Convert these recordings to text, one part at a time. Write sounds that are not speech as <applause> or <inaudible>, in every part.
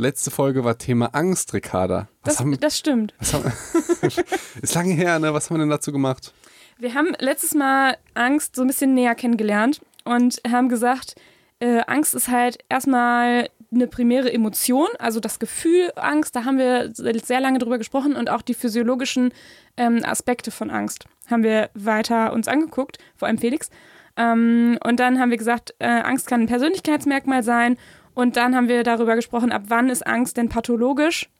Letzte Folge war Thema Angst, Ricarda. Was Das, haben, das stimmt. haben, <laughs> ist lange her, ne? Was haben wir denn dazu gemacht? Wir haben letztes Mal Angst so ein bisschen näher kennengelernt und haben gesagt, äh, Angst ist halt erstmal eine primäre Emotion, also das Gefühl Angst, da haben wir sehr lange drüber gesprochen und auch die physiologischen ähm, Aspekte von Angst haben wir weiter uns angeguckt, vor allem Felix. Ähm, und dann haben wir gesagt, äh, Angst kann ein Persönlichkeitsmerkmal sein und dann haben wir darüber gesprochen, ab wann ist Angst denn pathologisch?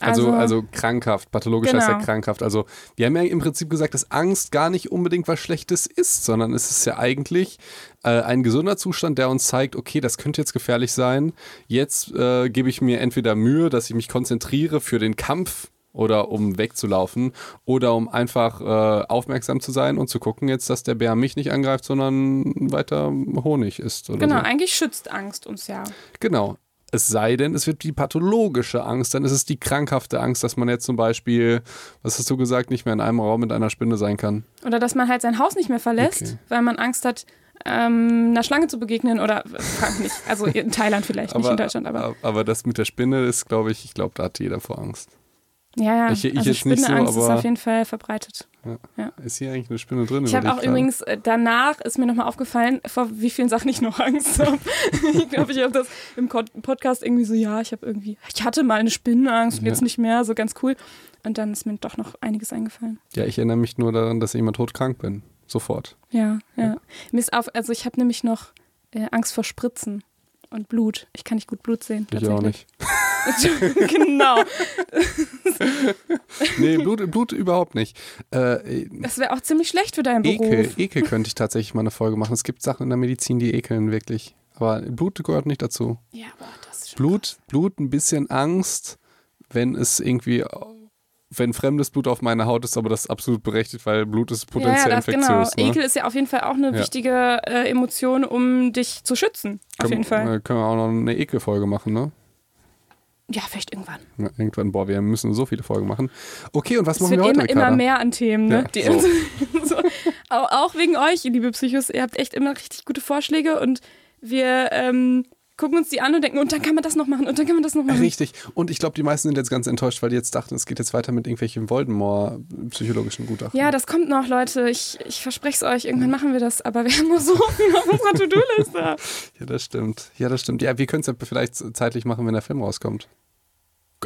Also, also, krankhaft, pathologisch heißt ja Genau. krankhaft. Also wir haben ja im Prinzip gesagt, dass Angst gar nicht unbedingt was Schlechtes ist, sondern es ist ja eigentlich äh, ein gesunder Zustand, der uns zeigt, okay, das könnte jetzt gefährlich sein. Jetzt äh, gebe ich mir entweder Mühe, dass ich mich konzentriere für den Kampf oder um wegzulaufen oder um einfach äh, aufmerksam zu sein und zu gucken jetzt, dass der Bär mich nicht angreift, sondern weiter Honig isst. Genau, so. eigentlich schützt Angst uns ja. Genau. Es sei denn, es wird die pathologische Angst, dann ist es die krankhafte Angst, dass man jetzt zum Beispiel, was hast du gesagt, nicht mehr in einem Raum mit einer Spinne sein kann. Oder dass man halt sein Haus nicht mehr verlässt, Okay. weil man Angst hat, ähm, einer Schlange zu begegnen oder äh, frag nicht. Also in Thailand vielleicht, nicht in Deutschland, aber. aber das mit der Spinne ist, glaube ich, ich glaube, da hat jeder vor Angst. Ja, ja. Ich- ich also jetzt nicht so, Spinneangst ist aber- auf jeden Fall verbreitet. Ist hier eigentlich eine Spinne drin? Ich habe auch übrigens, äh, danach ist mir nochmal aufgefallen, vor wie vielen Sachen ich noch <laughs> Angst habe. ich glaube, ich habe das im Podcast irgendwie so, ja, ich habe irgendwie, ich hatte mal eine Spinnenangst und Ja. jetzt nicht mehr, so ganz cool. Und dann ist mir doch noch einiges eingefallen. Ja, ich erinnere mich nur daran, dass ich immer todkrank bin. Sofort. Ja, ja. Mir ist auf, also ich habe nämlich noch äh, Angst vor Spritzen und Blut. Ich kann nicht gut Blut sehen. Ich auch nicht. <laughs> <laughs> genau. Nee, Blut, Blut überhaupt nicht. Äh, Das wäre auch ziemlich schlecht für deinen Ekel, Beruf. Ekel könnte ich tatsächlich mal eine Folge machen. Es gibt Sachen in der Medizin, die ekeln wirklich. Aber Blut gehört nicht dazu. Ja, boah, das ist schon Blut, Blut, ein bisschen Angst, wenn es irgendwie, wenn fremdes Blut auf meiner Haut ist, aber das ist absolut berechtigt, weil Blut ist potenziell ja, das, genau. infektiös. Ne? Ekel ist ja auf jeden Fall auch eine Ja. wichtige äh, Emotion, um dich zu schützen. Auf können, jeden Fall. äh, Können wir auch noch eine Ekelfolge machen, ne? Ja, vielleicht irgendwann. Ja, irgendwann, boah, wir müssen so viele Folgen machen. Okay, und was Es machen wir heute, immer, immer Ricarda? mehr an Themen, ne? Ja, so. <laughs> so. auch, auch wegen euch, ihr liebe Psychos. Ihr habt echt immer richtig gute Vorschläge und wir ähm, gucken uns die an und denken, und dann kann man das noch machen und dann kann man das noch machen. Richtig. Und ich glaube, die meisten sind jetzt ganz enttäuscht, weil die jetzt dachten, es geht jetzt weiter mit irgendwelchen Voldemort-psychologischen Gutachten. Ja, das kommt noch, Leute. Ich, ich verspreche es euch. Irgendwann machen wir das. Aber wir haben noch so viel auf unserer To-Do-Liste. <laughs> Ja, das stimmt. Ja, das stimmt. Ja, wir können es ja vielleicht zeitlich machen, wenn der Film rauskommt.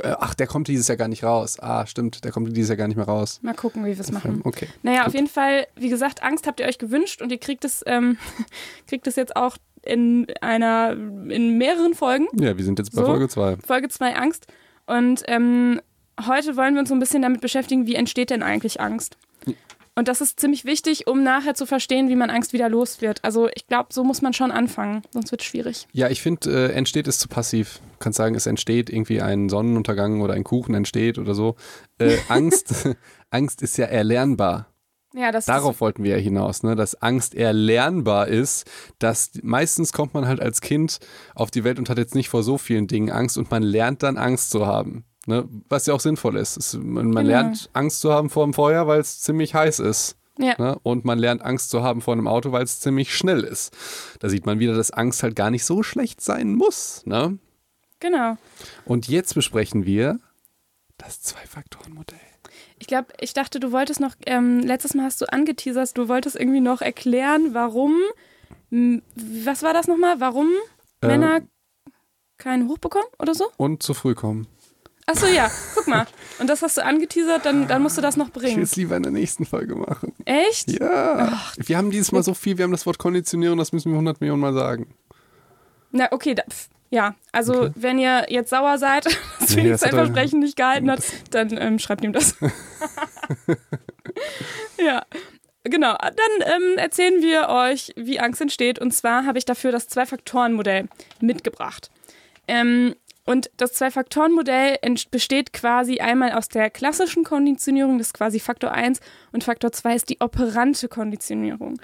Äh, Ach, der kommt dieses Jahr gar nicht raus. Ah, stimmt, der kommt dieses Jahr gar nicht mehr raus. Mal gucken, wie wir es machen. Okay. Naja, auf jeden Fall, wie gesagt, Angst habt ihr euch gewünscht und ihr kriegt es, ähm, <laughs> kriegt es jetzt auch in einer, in mehreren Folgen. Ja, wir sind jetzt bei So. Folge 2. Folge 2 Angst. Und ähm, heute wollen wir uns so ein bisschen damit beschäftigen, wie entsteht denn eigentlich Angst? Und das ist ziemlich wichtig, um nachher zu verstehen, wie man Angst wieder los wird. Also ich glaube, so muss man schon anfangen, sonst wird es schwierig. Ja, ich finde, äh, entsteht ist zu passiv. Du kannst sagen, es entsteht irgendwie ein Sonnenuntergang oder ein Kuchen entsteht oder so. Äh, Angst, <laughs> <laughs> Angst ist ja erlernbar. Ja, Darauf wollten wir ja hinaus, ne? dass Angst erlernbar ist, dass meistens kommt man halt als Kind auf die Welt und hat jetzt nicht vor so vielen Dingen Angst und man lernt dann Angst zu haben. Ne? Was ja auch sinnvoll ist. Es, man man Genau. lernt Angst zu haben vor dem Feuer, weil es ziemlich heiß ist. ist, ja. Ne? Und man lernt Angst zu haben vor einem Auto, weil es ziemlich schnell ist. Da sieht man wieder, dass Angst halt gar nicht so schlecht sein muss. Ne? genau. Und jetzt besprechen wir das Zwei-Faktoren-Modell. Ich glaube, ich dachte, du wolltest noch, ähm, letztes Mal hast du angeteasert, du wolltest irgendwie noch erklären, warum, was war das nochmal, warum Äh, Männer keinen Hoch bekommen oder so? Und zu früh kommen. Achso, ja, guck mal. Und das hast du angeteasert, dann, dann musst du das noch Ich will bringen. es lieber in der nächsten Folge machen. Echt? Ja. wir haben dieses Mal so viel, wir haben das Wort Konditionierung, das müssen wir 100 Millionen Mal sagen. Na, okay, da, pf, ja. Also, Okay. wenn ihr jetzt sauer seid, <laughs> dass Nee, hat sein er- Versprechen nicht gehalten hat, <laughs> dann ähm, schreibt ihm das. <laughs> ja. Genau, dann ähm, erzählen wir euch, wie Angst entsteht. Und zwar habe ich dafür das Zwei-Faktoren-Modell mitgebracht. Ähm, und das Zwei-Faktoren-Modell besteht quasi einmal aus der klassischen Konditionierung, das ist quasi Faktor 1, und Faktor 2 ist die operante Konditionierung.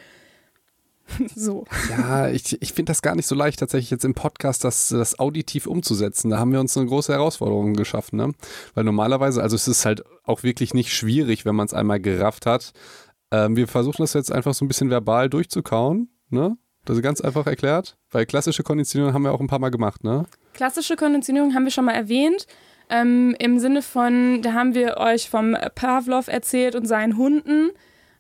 <laughs> so. Ja, ich, ich finde das gar nicht so leicht, tatsächlich jetzt im Podcast das, das auditiv umzusetzen. Da haben wir uns eine große Herausforderung geschaffen, ne? Weil normalerweise, also es ist halt auch wirklich nicht schwierig, wenn man es einmal gerafft hat. Ähm, wir versuchen das jetzt einfach so ein bisschen verbal durchzukauen, ne? Das ist ganz einfach erklärt, weil klassische Konditionierung haben wir auch ein paar Mal gemacht, ne? Klassische Konditionierung haben wir schon mal erwähnt. Ähm, Im Sinne von, da haben wir euch vom Pavlov erzählt und seinen Hunden,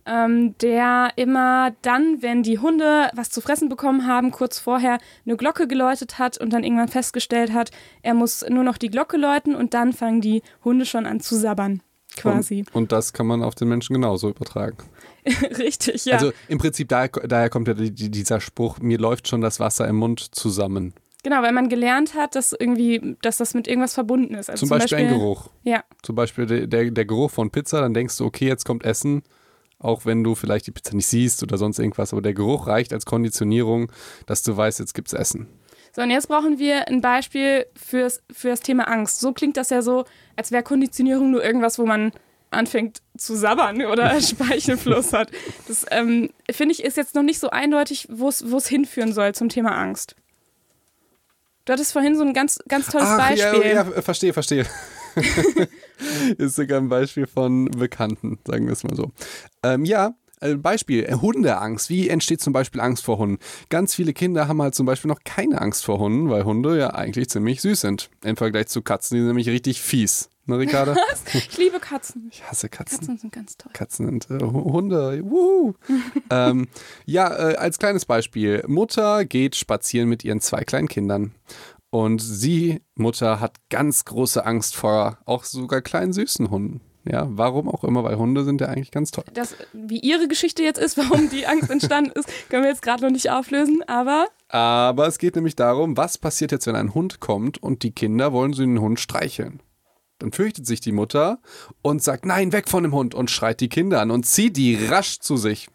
ähm, der immer dann, wenn die Hunde was zu fressen bekommen haben, kurz vorher eine Glocke geläutet hat und dann irgendwann festgestellt hat, er muss nur noch die Glocke läuten und dann fangen die Hunde schon an zu sabbern. Quasi. Und, und das kann man auf den Menschen genauso übertragen. <laughs> Richtig, ja. Also im Prinzip, daher, daher kommt ja dieser Spruch, mir läuft schon das Wasser im Mund zusammen. Genau, weil man gelernt hat, dass irgendwie, dass das mit irgendwas verbunden ist. Also zum, zum Beispiel, Beispiel, ein Geruch. Ja. Zum Beispiel der, der, der Geruch von Pizza, dann denkst du, okay, jetzt kommt Essen, auch wenn du vielleicht die Pizza nicht siehst oder sonst irgendwas, aber der Geruch reicht als Konditionierung, dass du weißt, jetzt gibt's Essen. So, und jetzt brauchen wir ein Beispiel fürs, für das Thema Angst. So klingt das ja so, als wäre Konditionierung nur irgendwas, wo man anfängt zu sabbern oder <laughs> Speichelfluss hat. Das ähm, finde ich ist jetzt noch nicht so eindeutig, wo es hinführen soll zum Thema Angst. Du hattest vorhin so ein ganz, ganz tolles Ach, Beispiel. Ja, ja, verstehe, verstehe. <laughs> ist sogar ein Beispiel von Bekannten, sagen wir es mal so. Ähm, ja, äh, Beispiel, äh, Hundeangst. Wie entsteht zum Beispiel Angst vor Hunden? Ganz viele Kinder haben halt zum Beispiel noch keine Angst vor Hunden, weil Hunde ja eigentlich ziemlich süß sind. Im Vergleich zu Katzen, die sind nämlich richtig fies. Ne, Ricarda? <laughs> Ich liebe Katzen. Ich hasse Katzen. Katzen sind ganz toll. Katzen und äh, Hunde. <laughs> ähm, ja, äh, als kleines Beispiel. Mutter geht spazieren mit ihren zwei kleinen Kindern. Und sie, Mutter, hat ganz große Angst vor auch sogar kleinen süßen Hunden. Ja, warum auch immer, weil Hunde sind ja eigentlich ganz toll. Das, wie ihre Geschichte jetzt ist, <laughs> warum die Angst entstanden ist, können wir jetzt gerade noch nicht auflösen, aber. Aber es geht nämlich darum, was passiert jetzt, wenn ein Hund kommt und die Kinder wollen so den Hund streicheln. Dann fürchtet sich die Mutter und sagt, nein, weg von dem Hund und schreit die Kinder an und zieht die rasch zu sich.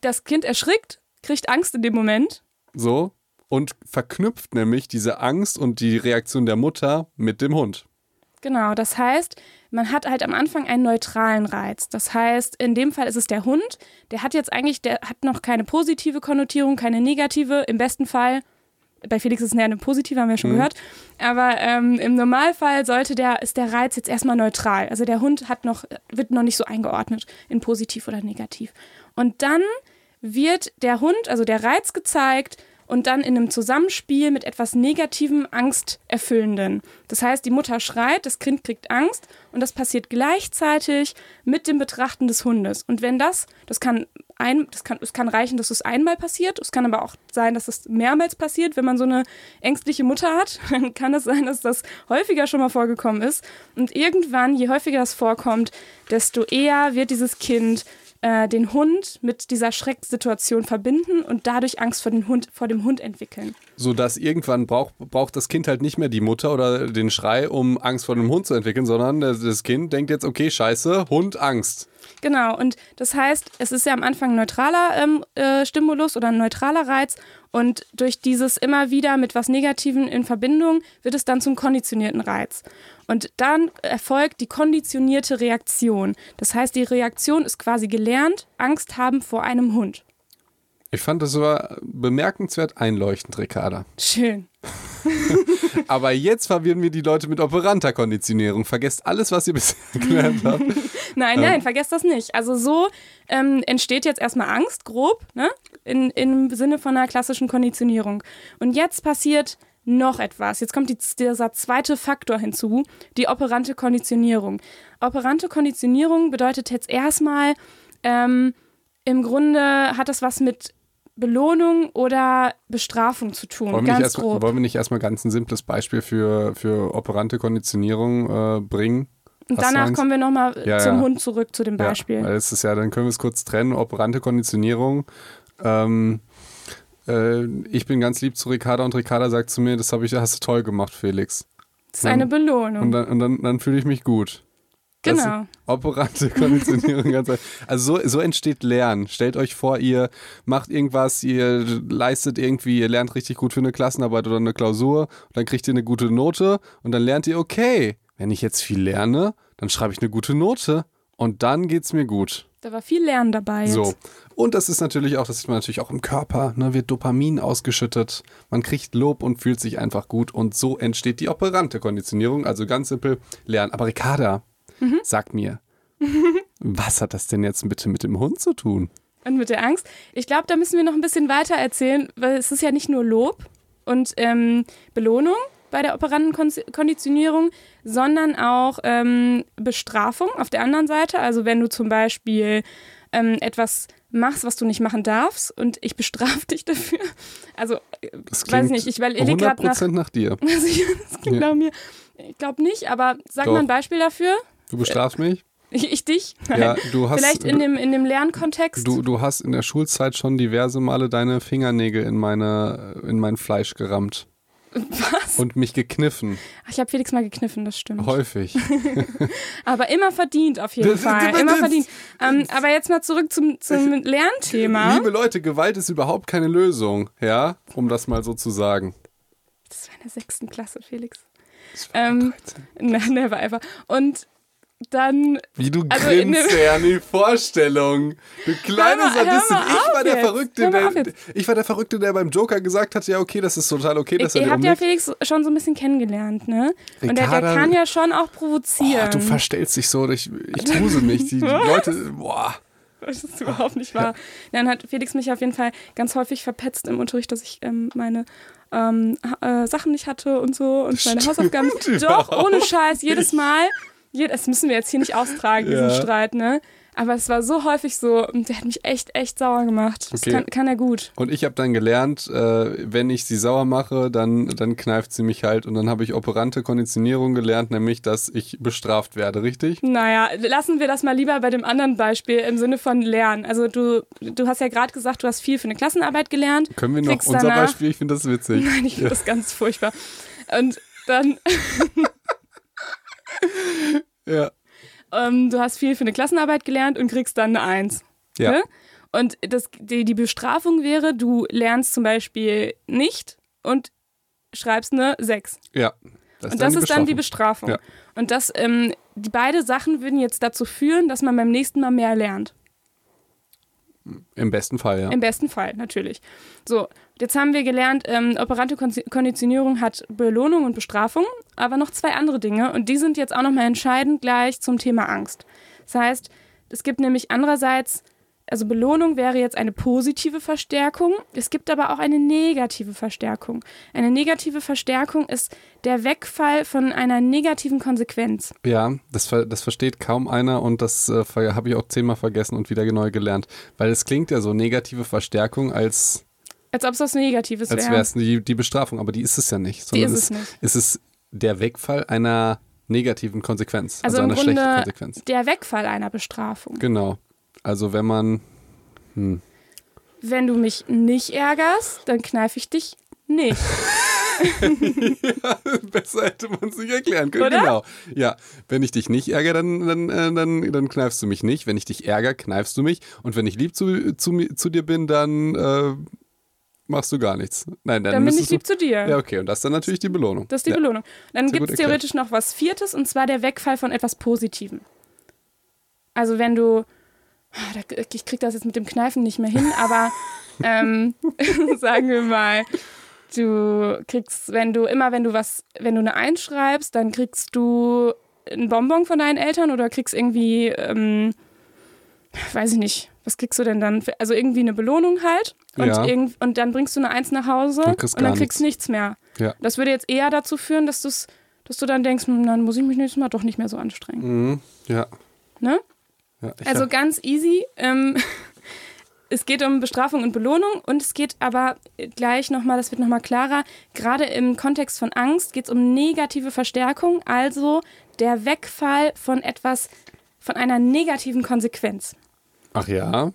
Das Kind erschrickt, kriegt Angst in dem Moment. So. Und verknüpft nämlich diese Angst und die Reaktion der Mutter mit dem Hund. Genau, das heißt, man hat halt am Anfang einen neutralen Reiz. Das heißt, in dem Fall ist es der Hund. Der hat jetzt eigentlich, der hat noch keine positive Konnotierung, keine negative. Im besten Fall bei Felix ist es eine positive, haben wir schon mhm. gehört. Aber ähm, im Normalfall sollte der, ist der Reiz jetzt erstmal neutral. Also der Hund hat noch, wird noch nicht so eingeordnet in positiv oder negativ. Und dann wird der Hund, also der Reiz gezeigt und dann in einem Zusammenspiel mit etwas Negativem, Angsterfüllenden. Das heißt, die Mutter schreit, das Kind kriegt Angst und das passiert gleichzeitig mit dem Betrachten des Hundes. Und wenn das, das kann ein, das kann, es kann reichen, dass es einmal passiert, es kann aber auch sein, dass es mehrmals passiert. Wenn man so eine ängstliche Mutter hat, <laughs> dann kann es sein, dass das häufiger schon mal vorgekommen ist. Und irgendwann, je häufiger das vorkommt, desto eher wird dieses Kind äh, den Hund mit dieser Schrecksituation verbinden und dadurch Angst vor, den Hund, vor dem Hund entwickeln. Sodass irgendwann braucht, braucht das Kind halt nicht mehr die Mutter oder den Schrei, um Angst vor dem Hund zu entwickeln, sondern das, das Kind denkt jetzt, okay, scheiße, Hund, Angst. Genau, und das heißt, es ist ja am Anfang ein neutraler ähm, äh, Stimulus oder ein neutraler Reiz und durch dieses immer wieder mit was Negativem in Verbindung wird es dann zum konditionierten Reiz. Und dann erfolgt die konditionierte Reaktion. Das heißt, die Reaktion ist quasi gelernt, Angst haben vor einem Hund. Ich fand das aber bemerkenswert einleuchtend, Ricarda. Schön. <laughs> aber jetzt verwirren wir die Leute mit Operanta-Konditionierung. Vergesst alles, was ihr bisher <laughs> gelernt habt. nein, nein, ähm. vergesst das nicht. Also so ähm, entsteht jetzt erstmal Angst, grob, ne? In, Im Sinne von einer klassischen Konditionierung. Und jetzt passiert noch etwas. Jetzt kommt die, dieser zweite Faktor hinzu, die operante Konditionierung. Operante Konditionierung bedeutet jetzt erstmal, ähm, im Grunde hat das was mit Belohnung oder Bestrafung zu tun. Wollen, ganz wir, erst, grob. wollen wir nicht erstmal ganz ein simples Beispiel für, für operante Konditionierung äh, bringen? Und danach kommen wir nochmal ja, zum ja. Hund zurück zu dem Beispiel. Ja, ist ja, dann können wir es kurz trennen. Operante Konditionierung ähm, äh, ich bin ganz lieb zu Ricarda und Ricarda sagt zu mir, das ich, hast du toll gemacht, Felix. Das ist eine Belohnung. Und dann, und dann, dann fühle ich mich gut. Genau. operante <laughs> Konditionierung. ganz also so, so entsteht Lernen. Stellt euch vor, ihr macht irgendwas, ihr leistet irgendwie, ihr lernt richtig gut für eine Klassenarbeit oder eine Klausur und dann kriegt ihr eine gute Note und dann lernt ihr, okay, wenn ich jetzt viel lerne, dann schreibe ich eine gute Note und dann geht es mir gut. Da war viel Lernen dabei. Jetzt. So. Und das ist natürlich auch, das sieht man natürlich auch im Körper, ne, wird Dopamin ausgeschüttet, man kriegt Lob und fühlt sich einfach gut und so entsteht die operante Konditionierung, also ganz simpel lernen. Aber Ricarda, mhm. sag mir, <laughs> was hat das denn jetzt bitte mit dem Hund zu tun? und mit der Angst. Ich glaube, da müssen wir noch ein bisschen weiter erzählen, weil es ist ja nicht nur Lob und ähm, Belohnung bei der operanten Konditionierung, sondern auch ähm, Bestrafung auf der anderen Seite. Also wenn du zum Beispiel ähm, etwas machst, was du nicht machen darfst und ich bestrafe dich dafür. Also, Das weiß nicht, ich überlege gerade nach, 100% nach dir. Also, das klingt Ja. nach mir. Ich glaube nicht, aber sag Doch. mal ein Beispiel dafür. Du bestrafst mich? Ich, ich dich? Nein. Ja, du <laughs> hast. Vielleicht in dem, in dem Lernkontext. Du, du hast in der Schulzeit schon diverse Male deine Fingernägel in, meine, in mein Fleisch gerammt Was? und mich gekniffen. Ach, ich habe Felix mal gekniffen, das stimmt. Häufig. <laughs> Aber immer verdient auf jeden Das- Fall. Immer das- verdient. Ähm, aber jetzt mal zurück zum, zum <laughs> Lernthema. Liebe Leute, Gewalt ist überhaupt keine Lösung, ja? Um das mal so zu sagen. Das war in der sechsten Klasse, Felix. Das war Ähm, 13. Na, never ever. Und dann, Wie du also in grinst, ja, die Vorstellung. Du kleine mal- Sadistin. Ich war der jetzt. Verrückte, der, ich war der Verrückte, der beim Joker gesagt hat, ja, okay, das ist total okay, dass ihr, er ihr habt ja. Felix schon so ein bisschen kennengelernt, ne? Und der, der Ricarda- kann ja schon auch provozieren. du verstellst dich so, ich, ich <laughs> grusel mich. Die, die Leute, boah. Das ist überhaupt nicht wahr. Dann hat Felix mich auf jeden Fall ganz häufig verpetzt im Unterricht, dass ich ähm, meine ähm, äh, Sachen nicht hatte und so und meine Stimmt Hausaufgaben. <laughs> Doch, ohne Scheiß, jedes Mal. Das müssen wir jetzt hier nicht austragen, diesen Ja. Streit, ne? Aber es war so häufig so und der hat mich echt, echt sauer gemacht. Das Okay. kann, kann er gut. Und ich habe dann gelernt, äh, wenn ich sie sauer mache, dann, dann kneift sie mich halt. Und dann habe ich operante Konditionierung gelernt, nämlich, dass ich bestraft werde, richtig? Naja, lassen wir das mal lieber bei dem anderen Beispiel im Sinne von Lernen. Also du, du hast ja gerade gesagt, du hast viel für eine Klassenarbeit gelernt. Können wir noch unser danach- Beispiel? Ich finde das witzig. <laughs> Nein, ich finde das ganz furchtbar. Und dann, <laughs> Ja. ähm, du hast viel für eine Klassenarbeit gelernt und kriegst dann eine Eins. Ja. Ne? Und das, die, die Bestrafung wäre, du lernst zum Beispiel nicht und schreibst eine Sechs. Ja. und das ist dann die Bestrafung. Ja. Und das, ähm, die beide Sachen würden jetzt dazu führen, dass man beim nächsten Mal mehr lernt. Im besten Fall, ja. Im besten Fall, natürlich. So, jetzt haben wir gelernt, ähm, operante Kon Konditionierung hat Belohnung und Bestrafung, aber noch zwei andere Dinge und die sind jetzt auch nochmal entscheidend gleich zum Thema Angst. Das heißt, es gibt nämlich andererseits, also Belohnung wäre jetzt eine positive Verstärkung, es gibt aber auch eine negative Verstärkung. Eine negative Verstärkung ist der Wegfall von einer negativen Konsequenz. Ja, das, das versteht kaum einer und das äh, habe ich auch zehnmal vergessen und wieder neu gelernt. Weil es klingt ja so negative Verstärkung, als, Als ob es was Negatives als wäre. wäre es die, die Bestrafung, aber die ist es ja nicht. Die Sondern ist es nicht. Es ist der Wegfall einer negativen Konsequenz, also, Also einer schlechten Grunde Konsequenz. der Wegfall einer Bestrafung. Genau. Also wenn man, hm, Wenn du mich nicht ärgerst, dann kneife ich dich nicht. <laughs> besser hätte man es nicht erklären können. Oder? Genau. Ja, wenn ich dich nicht ärgere, dann, dann, äh, dann, dann kneifst du mich nicht. Wenn ich dich ärgere, kneifst du mich. Und wenn ich lieb zu, zu, zu dir bin, dann äh, machst du gar nichts. Nein, dann, Dann bin ich lieb du, zu dir. Ja, okay. Und das ist dann natürlich die Belohnung. Das ist die ja. Belohnung. Dann gibt es theoretisch noch was Viertes, und zwar der Wegfall von etwas Positivem. Also wenn du, ah, ich krieg das jetzt mit dem Kneifen nicht mehr hin, <laughs> aber ähm, <laughs> sagen wir mal, du kriegst, wenn du immer, wenn du was, wenn du eine Eins schreibst, dann kriegst du ein Bonbon von deinen Eltern oder kriegst irgendwie, ähm, weiß ich nicht, was kriegst du denn dann? für- Also irgendwie eine Belohnung halt und, Ja. irgend, und dann bringst du eine Eins nach Hause Dann und dann kriegst du nichts mehr. Ja. Das würde jetzt eher dazu führen, dass, du's, dass du dann denkst, hm, dann muss ich mich nächstes Mal doch nicht mehr so anstrengen. Mhm. Ja. Ne? ja Also hab- ganz easy. Ähm, <laughs> es geht um Bestrafung und Belohnung und es geht aber gleich nochmal, das wird nochmal klarer, gerade im Kontext von Angst geht es um negative Verstärkung, also der Wegfall von etwas, von einer negativen Konsequenz. Ach ja?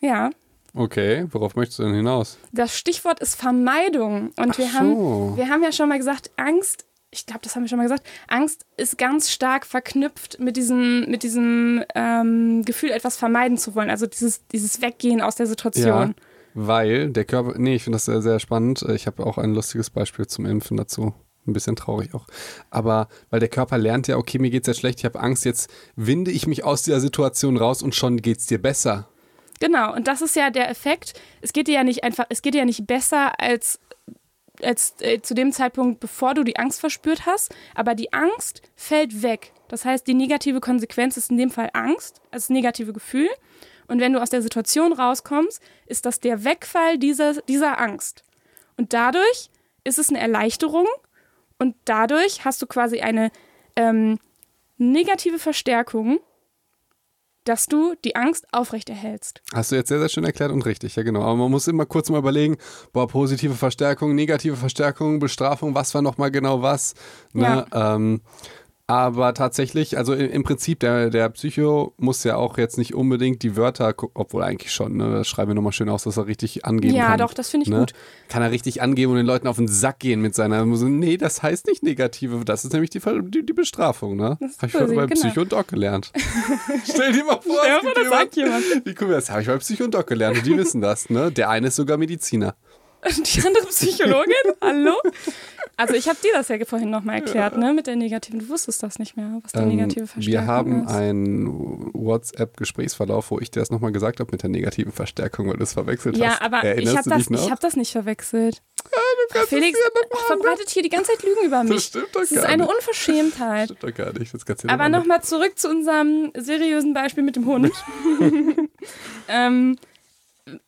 Ja, Okay. Worauf möchtest du denn hinaus? das Stichwort ist Vermeidung. Und Ach wir, so. haben, wir haben ja schon mal gesagt, Angst, ich glaube, das haben wir schon mal gesagt, Angst ist ganz stark verknüpft mit diesem, mit diesem ähm, Gefühl, etwas vermeiden zu wollen. Also dieses, dieses Weggehen aus der Situation. Weil der Körper, nee, ich finde das sehr, sehr spannend. Ich habe auch ein lustiges Beispiel zum Impfen dazu. Ein bisschen traurig auch. Aber weil der Körper lernt ja, okay, mir geht's jetzt schlecht, ich habe Angst, jetzt winde ich mich aus dieser Situation raus und schon geht's dir besser. Genau, und das ist ja der Effekt. Es geht dir ja nicht einfach, es geht dir ja nicht besser als, als äh, zu dem Zeitpunkt, bevor du die Angst verspürt hast, aber die Angst fällt weg. Das heißt, die negative Konsequenz ist in dem Fall Angst, also das negative Gefühl. Und wenn du aus der Situation rauskommst, ist das der Wegfall dieser, dieser Angst. Und dadurch ist es eine Erleichterung und dadurch hast du quasi eine ähm, negative Verstärkung, dass du die Angst aufrechterhältst. Hast du jetzt sehr, sehr schön erklärt und richtig, ja genau. Aber man muss immer kurz mal überlegen, boah, positive Verstärkung, negative Verstärkung, Bestrafung, was war nochmal genau was. Ne? Ja. Ähm, aber tatsächlich, also im Prinzip, der, der Psycho muss ja auch jetzt nicht unbedingt die Wörter, obwohl eigentlich schon, ne, das schreiben wir nochmal schön aus, dass er richtig angeben ja, kann. Ja, doch, das finde ich ne? gut. Kann er richtig angeben und den Leuten auf den Sack gehen mit seiner, nee, das heißt nicht negative, das ist nämlich die, die, die Bestrafung, ne? Habe ich bei genau. Psycho und Doc gelernt. <laughs> Stell dir mal vor, Stell mal, das sagt jemand. Wie cool, das habe ich bei Psycho und Doc gelernt und die wissen das, ne? Der eine ist sogar Mediziner. <laughs> Die andere Psychologin? <laughs> Hallo? Also ich habe dir das ja vorhin nochmal erklärt, ja. ne, mit der negativen. Du wusstest das nicht mehr, was die ähm, negative Verstärkung Wir haben ist. einen WhatsApp-Gesprächsverlauf, wo ich dir das nochmal gesagt habe mit der negativen Verstärkung, weil du es verwechselt ja, hast. Ja, aber ich habe das, hab das nicht verwechselt. Ja, du kannst Felix ja verbreitet hier die ganze Zeit Lügen über mich. Das stimmt doch das gar ist eine nicht. Unverschämtheit. Das stimmt doch gar nicht. Das kannst du aber nochmal zurück zu unserem seriösen Beispiel mit dem Hund. <laughs> ähm,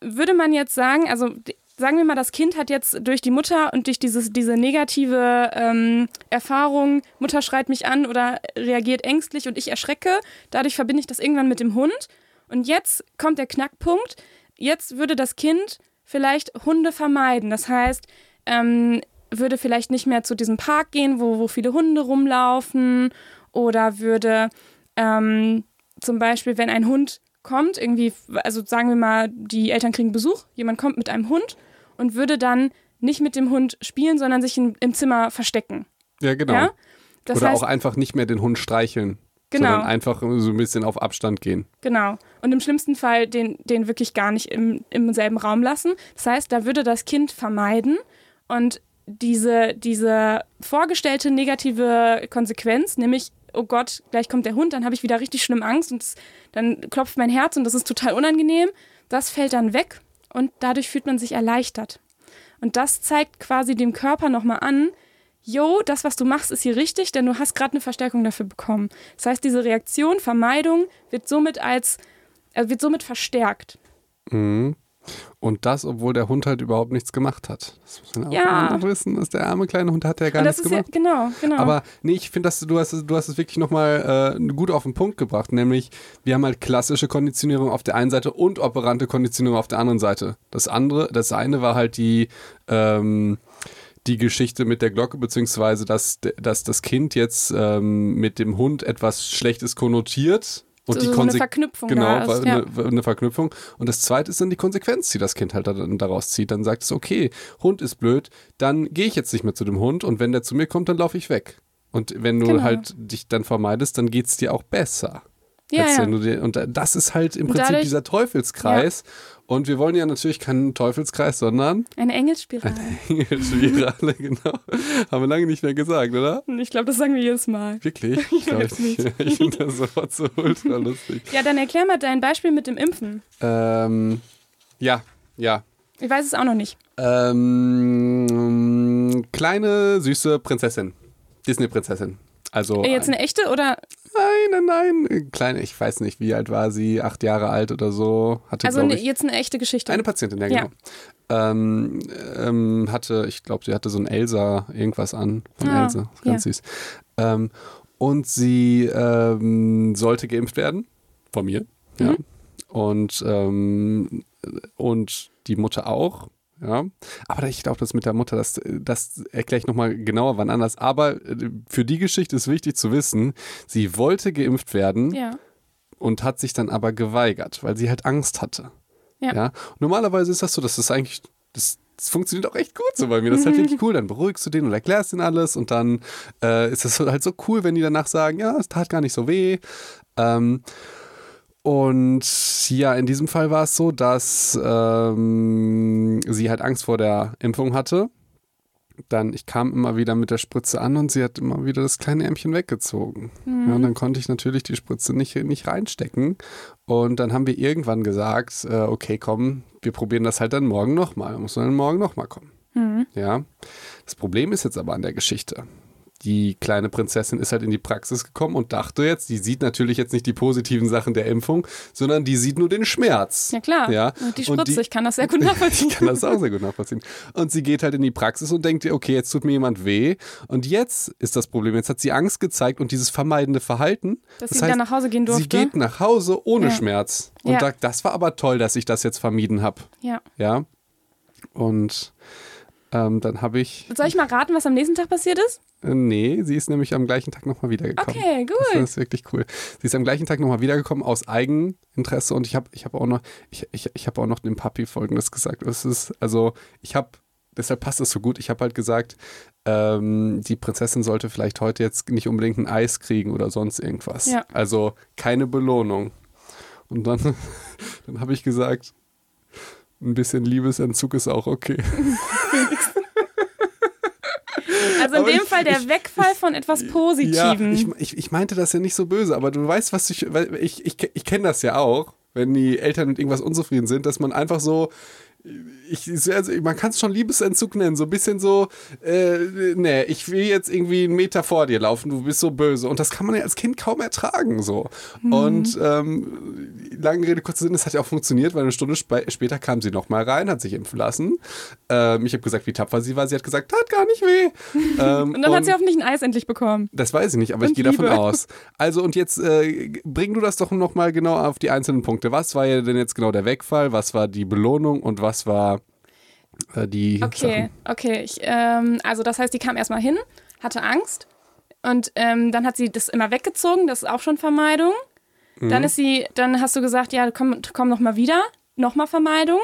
würde man jetzt sagen, also sagen wir mal, das Kind hat jetzt durch die Mutter und durch dieses, diese negative ähm, Erfahrung, Mutter schreit mich an oder reagiert ängstlich und ich erschrecke, dadurch verbinde ich das irgendwann mit dem Hund. Und jetzt kommt der Knackpunkt. Jetzt würde das Kind vielleicht Hunde vermeiden. Das heißt, ähm, würde vielleicht nicht mehr zu diesem Park gehen, wo, wo viele Hunde rumlaufen oder würde ähm, zum Beispiel, wenn ein Hund kommt, irgendwie, also sagen wir mal, die Eltern kriegen Besuch, jemand kommt mit einem Hund und würde dann nicht mit dem Hund spielen, sondern sich in, im Zimmer verstecken. Ja, genau. Ja? Oder heißt, auch einfach nicht mehr den Hund streicheln. Genau. Sondern einfach so ein bisschen auf Abstand gehen. Genau. Und im schlimmsten Fall den, den wirklich gar nicht im, im selben Raum lassen. Das heißt, da würde das Kind vermeiden und diese, diese vorgestellte negative Konsequenz, nämlich, oh Gott, gleich kommt der Hund, dann habe ich wieder richtig schlimm Angst und das, dann klopft mein Herz und das ist total unangenehm, das fällt dann weg und dadurch fühlt man sich erleichtert. Und das zeigt quasi dem Körper nochmal an, jo, das, was du machst, ist hier richtig, denn du hast gerade eine Verstärkung dafür bekommen. Das heißt, diese Reaktion, Vermeidung wird somit als, äh, wird somit verstärkt. Mhm. Und das, obwohl der Hund halt überhaupt nichts gemacht hat. Das muss man ja. auch wissen, dass der arme kleine Hund hat ja gar nichts gemacht. Ja, genau, genau. Aber nee, ich finde, du hast, du hast es wirklich nochmal äh, gut auf den Punkt gebracht. Nämlich, wir haben halt klassische Konditionierung auf der einen Seite und operante Konditionierung auf der anderen Seite. Das andere, das eine war halt die, ähm, die Geschichte mit der Glocke, beziehungsweise dass, dass das Kind jetzt ähm, mit dem Hund etwas Schlechtes konnotiert und so, die so eine Verknüpfung. Genau, ist, eine, ja. eine, Verknüpfung. Und das zweite ist dann die Konsequenz, die das Kind halt dann daraus zieht. Dann sagt es, okay, Hund ist blöd, dann gehe ich jetzt nicht mehr zu dem Hund und wenn der zu mir kommt, dann laufe ich weg. Und wenn du genau. halt dich dann vermeidest, dann geht es dir auch besser. Ja, ja. Dir, und das ist halt im Prinzip dadurch, dieser Teufelskreis. Ja. Und wir wollen ja natürlich keinen Teufelskreis, sondern eine Engelsspirale. Eine Engelsspirale, <laughs> genau. Haben wir lange nicht mehr gesagt, oder? Ich glaube, das sagen wir jedes Mal. Wirklich? <laughs> Ich glaube ich nicht. <laughs> Ich finde das sofort so ultra lustig. Ja, dann erklär mal dein Beispiel mit dem Impfen. Ähm, ja, ja. Ich weiß es auch noch nicht. Ähm, kleine, süße Prinzessin. Disney-Prinzessin. Also Jetzt eine echte oder? Nein, nein, nein. Kleine, ich weiß nicht, wie alt war sie, acht Jahre alt oder so. Hatte, also ich, jetzt eine echte Geschichte. Eine Patientin, ja, Ja. genau. Ähm, ähm, hatte, ich glaube, sie hatte so ein Elsa irgendwas an von Ah, Elsa. Ganz ja. süß. Ähm, und sie ähm, sollte geimpft werden. Von mir. Ja. Mhm. Und, ähm, und die Mutter auch. Ja, aber ich glaube, das mit der Mutter, das, das erkläre ich nochmal genauer wann anders. Aber äh, für die Geschichte ist wichtig zu wissen, sie wollte geimpft werden Ja. und hat sich dann aber geweigert, weil sie halt Angst hatte. Ja. Normalerweise ist das so, dass das eigentlich, das, das funktioniert auch echt gut so bei mir. Das ist halt wirklich cool. Dann beruhigst du den und erklärst den alles und dann äh, ist das halt so cool, wenn die danach sagen, ja, es tat gar nicht so weh. Ähm, und ja, in diesem Fall war es so, dass ähm, sie halt Angst vor der Impfung hatte. Dann, ich kam immer wieder mit der Spritze an und sie hat immer wieder das kleine Ärmchen weggezogen. Ja, und dann konnte ich natürlich die Spritze nicht, nicht reinstecken. Und dann haben wir irgendwann gesagt, äh, okay, komm, wir probieren das halt dann morgen nochmal. Muss dann morgen nochmal kommen. Mhm. Ja. Das Problem ist jetzt aber an der Geschichte. Die kleine Prinzessin ist halt in die Praxis gekommen und dachte jetzt, die sieht natürlich jetzt nicht die positiven Sachen der Impfung, sondern die sieht nur den Schmerz. Ja, klar. Ja? Und die Spritze, ich kann das sehr <laughs> gut nachvollziehen. Ich kann das auch sehr gut nachvollziehen. Und sie geht halt in die Praxis und denkt, okay, jetzt tut mir jemand weh. Und jetzt ist das Problem, jetzt hat sie Angst gezeigt und dieses vermeidende Verhalten. Dass das sie wieder nach Hause gehen durfte. Sie geht nach Hause ohne Ja. Schmerz. Und Ja. sagt, das war aber toll, dass ich das jetzt vermieden habe. Ja. Ja. Und ähm, dann habe ich. Soll ich mal raten, was am nächsten Tag passiert ist? Nee, sie ist nämlich am gleichen Tag nochmal wiedergekommen. Okay, Das gut. ist wirklich cool. Sie ist am gleichen Tag nochmal wiedergekommen aus Eigeninteresse und ich habe ich hab auch noch, ich, ich, ich habe auch noch dem Papi folgendes gesagt. Es ist, also, ich habe, deshalb passt es so gut, ich habe halt gesagt, ähm, die Prinzessin sollte vielleicht heute jetzt nicht unbedingt ein Eis kriegen oder sonst irgendwas. Ja. Also keine Belohnung. Und dann, <laughs> dann habe ich gesagt, ein bisschen Liebesentzug ist auch okay. <laughs> <laughs> Also in Aber dem ich- Fall der ich- Wegfall von etwas Ja, Positiven. ich, ich, ich meinte das ja nicht so böse, aber du weißt, was ich, weil ich, ich, ich kenne das ja auch, wenn die Eltern mit irgendwas unzufrieden sind, dass man einfach so, ich, also man kann es schon Liebesentzug nennen, so ein bisschen so, äh, nee, ich will jetzt irgendwie einen Meter vor dir laufen, du bist so böse. Und das kann man ja als Kind kaum ertragen, so. Und ähm, lange Rede, kurzer Sinn, es hat ja auch funktioniert, weil eine Stunde spe später kam sie nochmal rein, hat sich impfen lassen. Ähm, ich habe gesagt, wie tapfer sie war. Sie hat gesagt, tat gar nicht weh. <laughs> Ähm, und dann hat sie hoffentlich ein Eis endlich bekommen. das weiß ich nicht, aber ich Und gehe davon aus. Also und jetzt äh, bring du das doch nochmal genau auf die einzelnen Punkte. Was war ja denn jetzt genau der Wegfall? Was war die Belohnung und was war äh, die Okay, okay. Ich, ähm, also das heißt, die kam erstmal hin, hatte Angst und ähm, dann hat sie das immer weggezogen, das ist auch schon Vermeidung. Dann ist sie, dann hast du gesagt, ja, komm, komm noch mal wieder, nochmal Vermeidung.